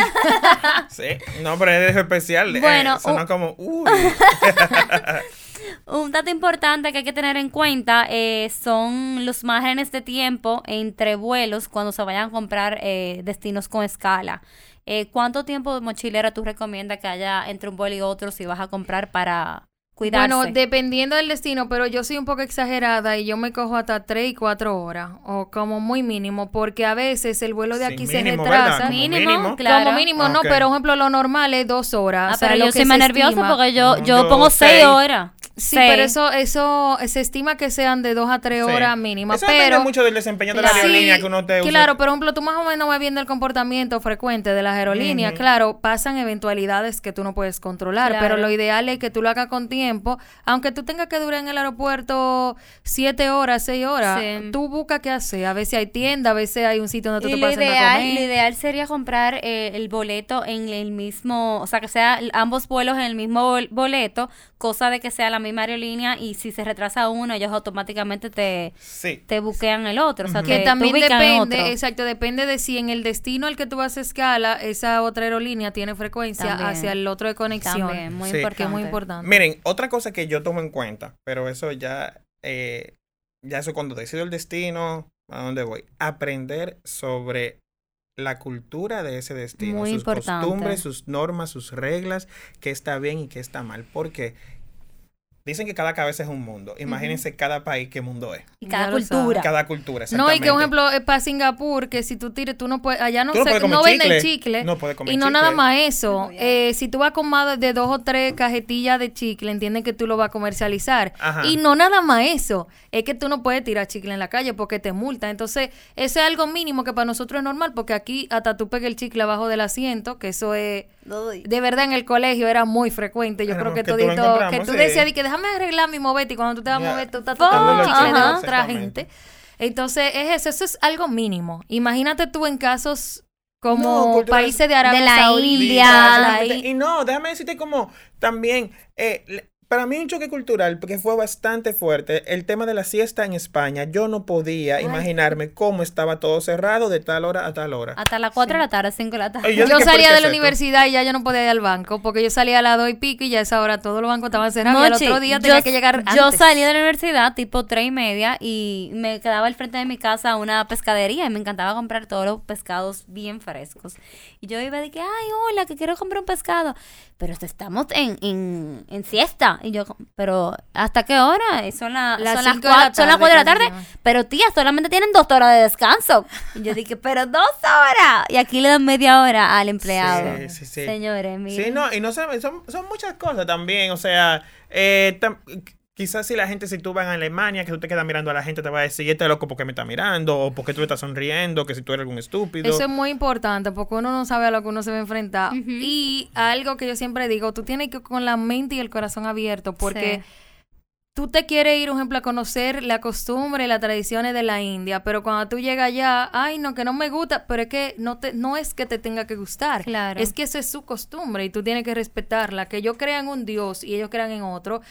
Sí. No, pero es especial. eh, Bueno, como, uy. Un dato importante que hay que tener en cuenta eh, son los márgenes de tiempo entre vuelos cuando se vayan a comprar eh, destinos con escala. Eh, ¿Cuánto tiempo de mochilera tú recomiendas que haya entre un vuelo y otro si vas a comprar para cuidarse? Bueno, dependiendo del destino, pero yo soy un poco exagerada y yo me cojo hasta 3 y 4 horas, o como muy mínimo, porque a veces el vuelo de Sí, aquí se mínimo, ¿verdad? retrasa. Como Mínimo, mínimo. claro. Como mínimo, no, Ok. pero por ejemplo lo normal es dos horas. Ah, o sea, pero lo yo que soy más se nerviosa porque yo, No, yo, yo pongo seis seis. horas. Sí, Seis. pero eso, eso se estima que sean de dos a tres Sí. horas mínima. Eso depende pero mucho del desempeño de la Claro. aerolínea Sí, que uno te use. Claro, por ejemplo, tú más o menos vas viendo el comportamiento frecuente de las aerolíneas. Ujú. Claro, pasan eventualidades que tú no puedes controlar, Claro. pero lo ideal es que tú lo hagas con tiempo. Aunque tú tengas que durar en el aeropuerto siete horas, seis horas, Sí. tú busca qué hacer. A veces hay tienda, a veces hay un sitio donde tú Y te lo puedes sentar a ideal, comer. lo ideal sería comprar eh, el boleto en el mismo, o sea, que sea ambos vuelos en el mismo bol- boleto, cosa de que sea la misma aerolínea y si se retrasa uno, ellos automáticamente te, Sí. te buquean el otro, o sea, te, que te también depende, otro. exacto, depende de si en el destino al que tú vas a escala, esa otra aerolínea tiene frecuencia También. hacia el otro de conexión. También, muy Sí. importante. Que es muy importante. Miren, otra cosa que yo tomo en cuenta, pero eso ya, eh, ya eso cuando decido el destino, a dónde voy, aprender sobre la cultura de ese destino, Muy sus importante. costumbres, sus normas, sus reglas, qué está bien y qué está mal, porque dicen que cada cabeza es un mundo. Imagínense cada país qué mundo es. Y cada cultura. Cada cultura, No, y que un ejemplo es para Singapur, que si tú tires, tú no puedes, allá no, no se- puedes comer no venden chicle, chicle. no puedes comer y no chicle. nada más eso. Eh, si tú vas con más de dos o tres cajetillas de chicle, entienden que tú lo vas a comercializar. Ajá. Y no nada más eso. Es que tú no puedes tirar chicle en la calle porque te multan. Entonces, eso es algo mínimo que para nosotros es normal, porque aquí hasta tú pegas el chicle abajo del asiento, que eso es. De verdad, en el colegio era muy frecuente. Yo creo que, que todito, que encontramos, tú sí. decías, di que déjame arreglar mi movete y cuando tú te vas a mover, tú estás Oh, tocando chicle de otra gente. Entonces, es eso, eso es algo mínimo. Imagínate tú en casos como No, países de Arabia De la Saudita, India. la Y no, déjame decirte como también, eh, para mí un choque cultural, porque fue bastante fuerte, el tema de la siesta en España. Yo no podía imaginarme cómo estaba todo cerrado de tal hora a tal hora. Hasta las 4 de la tarde, 5 de la tarde. Ay, Yo, Yo dije, ¿por salía de la esto? universidad y ya yo no podía ir al banco, porque yo salía a las dos y pico y ya a esa hora todos los bancos estaban cerrados Mochi, otro día tenía yo, que llegar yo salí de la universidad tipo tres y media y me quedaba al frente de mi casa una pescadería y me encantaba comprar todos los pescados bien frescos. Y yo iba de que, ay, hola, que quiero comprar un pescado. Pero estamos en, en, en siesta. Y yo, pero ¿hasta qué hora? Son, la- Las son las cinco de la cuatro, son las tarde, cuatro de la tarde. Pero tía, solamente tienen dos horas de descanso. Y yo dije, pero dos horas. Y aquí le dan media hora al empleado. Sí, sí, sí. Señores, miren. Sí, no, y no sé, son, son muchas cosas también, o sea, eh, tam- quizás si la gente, si tú vas a Alemania, que tú te quedas mirando a la gente, te va a decir, este loco, ¿por qué me está mirando? O ¿por qué tú estás sonriendo? Que si tú eres algún estúpido. Eso es muy importante porque uno no sabe a lo que uno se va a enfrentar. Y algo que yo siempre digo, tú tienes que ir con la mente y el corazón abierto porque Sí. tú te quieres ir, por ejemplo, a conocer la costumbre y las tradiciones de la India, pero cuando tú llegas allá, ay, no, que no me gusta, pero es que no, te, no es que te tenga que gustar. Claro. Es que eso es su costumbre y tú tienes que respetarla. Que ellos crean un Dios y ellos crean en otro.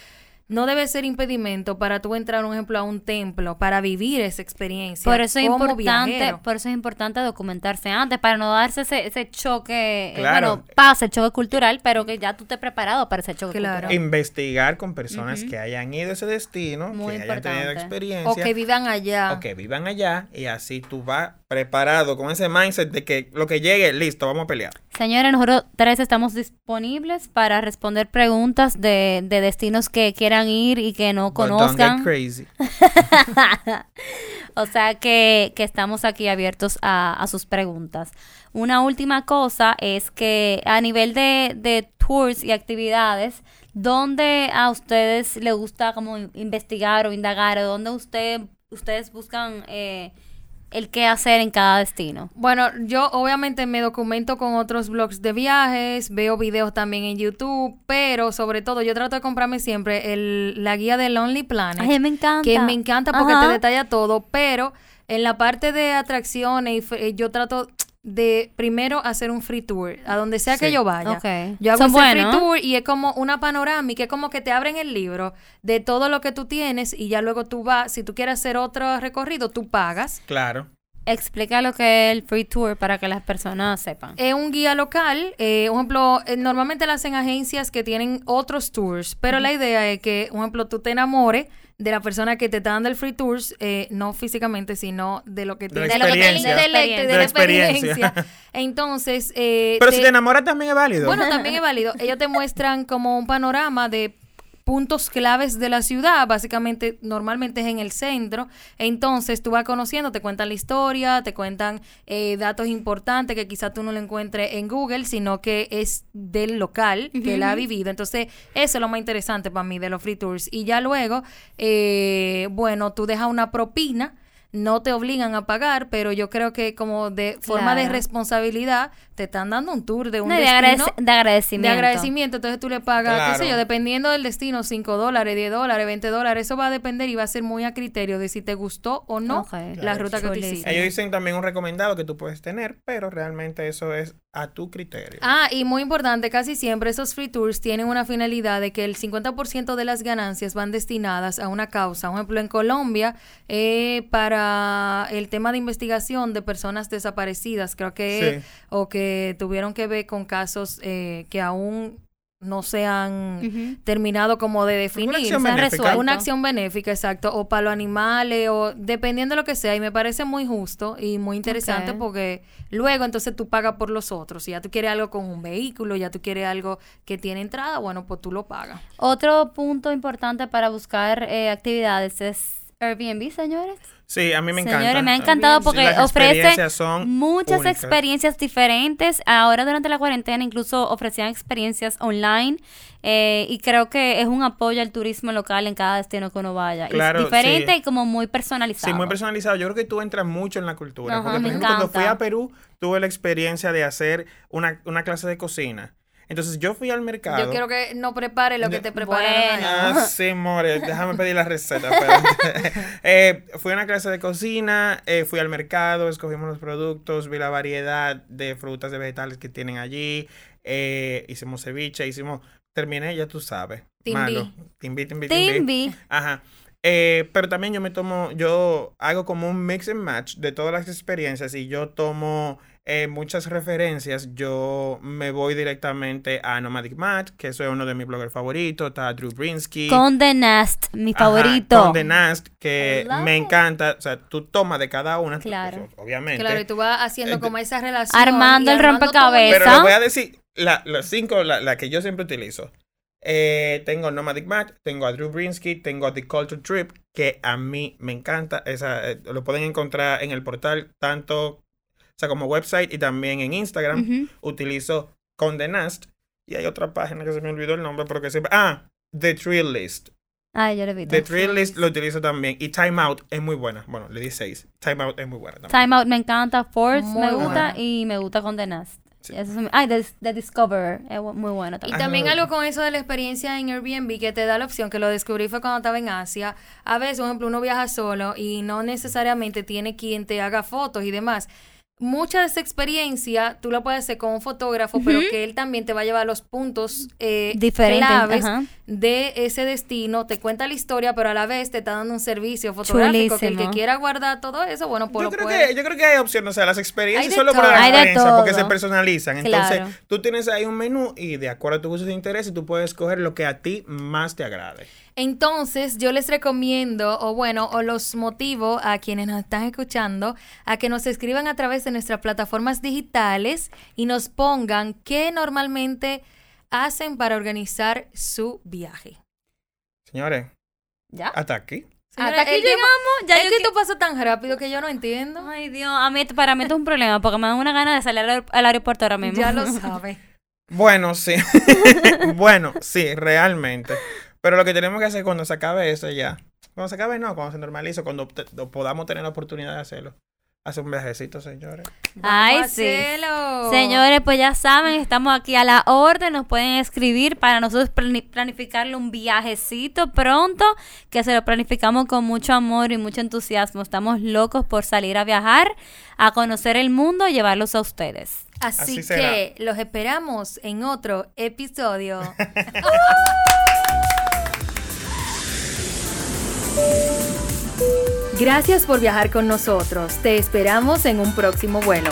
No debe ser impedimento para tú entrar, por ejemplo, a un templo, para vivir esa experiencia. Por eso es como importante, viajero. por eso es importante documentarse antes para no darse ese, ese choque, eh, Claro. bueno, pasa el choque cultural, pero que ya tú estés preparado para ese choque Claro. cultural. Investigar con personas que hayan ido a ese destino, Muy que hayan tenido experiencia. O que vivan allá. o que vivan allá y así tú vas preparado con ese mindset de que lo que llegue, listo, vamos a pelear. Señores, nosotros tres estamos disponibles para responder preguntas de, de destinos que quieran ir y que no But don't get conozcan. crazy. o sea que, que estamos aquí abiertos a, a sus preguntas. Una última cosa es que a nivel de, de tours y actividades, ¿dónde a ustedes les gusta como in- investigar o indagar? ¿O dónde usted, ustedes buscan eh, el qué hacer en cada destino? Bueno, yo obviamente me documento con otros blogs de viajes, veo videos también en YouTube, pero sobre todo yo trato de comprarme siempre el, la guía de Lonely Planet, Ay, me encanta. que me encanta porque Ajá. te detalla todo, pero en la parte de atracciones yo trato de primero hacer un free tour a donde sea que yo vaya. Ok. Yo hago buenos. free tour y es como una panorámica, es como que te abren el libro de todo lo que tú tienes y ya luego tú vas, si tú quieres hacer otro recorrido, tú pagas. Claro. Explica lo que es el free tour para que las personas sepan. Es un guía local. Eh, un ejemplo, eh, normalmente lo hacen agencias que tienen otros tours, pero la idea es que, un ejemplo, tú te enamores de la persona que te está dando el free tours, eh, no físicamente, sino de lo que De la tiene, de lo que tiene experiencia. de, De la la experiencia. experiencia. Entonces, eh, Pero te- si te enamoras también es válido. bueno, también es válido. Ellos te muestran como un panorama de puntos claves de la ciudad, básicamente normalmente es en el centro, entonces tú vas conociendo, te cuentan la historia, te cuentan eh, datos importantes que quizá tú no lo encuentres en Google, sino que es del local que él ha vivido, entonces eso es lo más interesante para mí de los free tours. Y ya luego, eh, bueno, tú dejas una propina, no te obligan a pagar, pero yo creo que como de forma de responsabilidad te están dando un tour de un No, de, destino agradec- de agradecimiento. de agradecimiento, entonces tú le pagas, qué sé yo, dependiendo del destino, 5 dólares, 10 dólares, 20 dólares, eso va a depender y va a ser muy a criterio de si te gustó o no Ok. la Claro. ruta que tú Chulísimo. hiciste. Ellos dicen también un recomendado que tú puedes tener, pero realmente eso es a tu criterio. Ah, y muy importante, casi siempre esos free tours tienen una finalidad de que el 50% de las ganancias van destinadas a una causa. Por ejemplo, en Colombia, eh, para el tema de investigación de personas desaparecidas, creo que, Sí. o que tuvieron que ver con casos eh, que aún no se han terminado como de definir. Una acción Se han benéfica. Una acción benéfica, exacto. O para los animales, o dependiendo de lo que sea. Y me parece muy justo y muy interesante porque luego entonces tú pagas por los otros. Si ya tú quieres algo con un vehículo, ya tú quieres algo que tiene entrada, bueno, pues tú lo pagas. Otro punto importante para buscar eh, actividades es Airbnb, señores. Sí, a mí me encanta. Señores, me ha encantado porque las ofrece son muchas únicas. experiencias diferentes. Ahora durante la cuarentena incluso ofrecían experiencias online eh, y creo que es un apoyo al turismo local en cada destino que uno vaya. Claro, es diferente sí. y como muy personalizado. Sí, muy personalizado. Yo creo que tú entras mucho en la cultura. Ajá, porque, por me ejemplo, cuando fui a Perú, tuve la experiencia de hacer una, una clase de cocina. Entonces, yo fui al mercado. Yo quiero que no prepare lo que te prepararon. Bueno. Ah, sí, more. Déjame pedir la receta. eh, fui a una clase de cocina, eh, fui al mercado, escogimos los productos, vi la variedad de frutas, de vegetales que tienen allí. eh, hicimos ceviche, hicimos... Terminé, ya tú sabes. Timbi. Malo. Timbi, timbi, timbi. Timbi. Ajá. Eh, pero también yo me tomo, yo hago como un mix and match de todas las experiencias y yo tomo eh, muchas referencias. Yo me voy directamente a Nomadic Match, que eso es uno de mis bloggers favoritos. Está Drew Brinsky. Condé Nast, mi Ajá, favorito. Condé Nast, que me it. encanta. O sea, tú tomas de cada una. Claro. pues, obviamente. Claro, y tú vas haciendo como esa relación. Armando el armando todo rompecabezas. Pero les voy a decir la- las cinco, la, la que yo siempre utilizo. Eh, tengo Nomadic Match, tengo a Drew Brinsky, tengo a The Culture Trip, que a mí me encanta. Esa, eh, lo pueden encontrar en el portal, tanto o sea, como website y también en Instagram. Ujú. Utilizo Condé Nast. Y hay otra página que se me olvidó el nombre, pero que siempre... Ah, The Thrill List. Ay, yo lo vi. The Thrill List lo utilizo también. Y Time Out es muy buena. Bueno, le di seis. Time Out es muy buena también. Time Out me encanta, Force Muy me gusta y me gusta Condé Nast. Sí. The, The Discoverer, es muy bueno Y también. Ajá. también algo con eso de la experiencia en Airbnb que te da la opción, que lo descubrí fue cuando estaba en Asia. A veces, por ejemplo, uno viaja solo y no necesariamente tiene quien te haga fotos y demás. Mucha de esa experiencia tú la puedes hacer con un fotógrafo, pero que él también te va a llevar los puntos eh, Diferentes, claves de ese destino, te cuenta la historia, pero a la vez te está dando un servicio fotográfico que el que quiera guardar todo eso, bueno, pues Yo lo creo, puede. que, yo creo que hay opciones, o sea, las experiencias solo por la experiencia, porque se personalizan. Entonces, Claro. tú tienes ahí un menú y de acuerdo a tus gustos e intereses, tú puedes escoger lo que a ti más te agrade. Entonces, yo les recomiendo, o bueno, o los motivo a quienes nos están escuchando, a que nos escriban a través de nuestras plataformas digitales y nos pongan qué normalmente hacen para organizar su viaje. Señores, ¿Ya? hasta aquí. Hasta aquí llegamos. Ya es yo que esto pasa tan rápido que yo no entiendo. Ay, Dios, a mí, para mí esto es un problema porque me da una gana de salir al, aer- al aeropuerto ahora mismo. Ya lo sabe. Bueno, sí. bueno, sí, realmente. Pero lo que tenemos que hacer cuando se acabe eso ya. Cuando se acabe, no, cuando se normalice, cuando te- podamos tener la oportunidad de hacerlo. Hacer un viajecito, señores. Ay, sí. hacerlo. Señores, pues ya saben, estamos aquí a la orden, nos pueden escribir para nosotros plani- planificarle un viajecito pronto, que se lo planificamos con mucho amor y mucho entusiasmo. Estamos locos por salir a viajar, a conocer el mundo y llevarlos a ustedes. Así, Así será. que los esperamos en otro episodio. Gracias por viajar con nosotros. Te esperamos en un próximo vuelo.